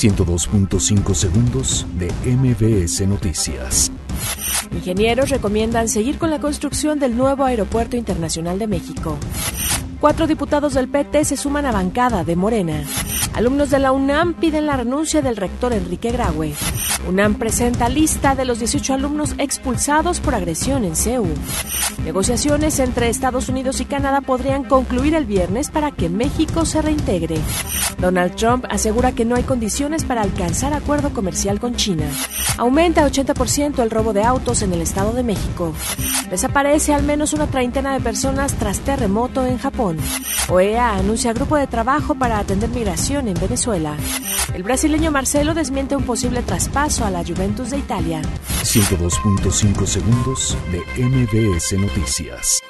102.5 segundos de MBS Noticias. Ingenieros recomiendan seguir con la construcción del nuevo Aeropuerto Internacional de México. Cuatro diputados del PT se suman a bancada de Morena. Alumnos de la UNAM piden la renuncia del rector Enrique Graue. UNAM presenta lista de los 18 alumnos expulsados por agresión en CEU. Negociaciones entre Estados Unidos y Canadá podrían concluir el viernes para que México se reintegre. Donald Trump asegura que no hay condiciones para alcanzar acuerdo comercial con China. Aumenta 80% el robo de autos en el Estado de México. Desaparece al menos una treintena de personas tras terremoto en Japón. OEA anuncia grupo de trabajo para atender migración en Venezuela. El brasileño Marcelo desmiente un posible traspaso a la Juventus de Italia. 102.5 segundos de MBS Noticias.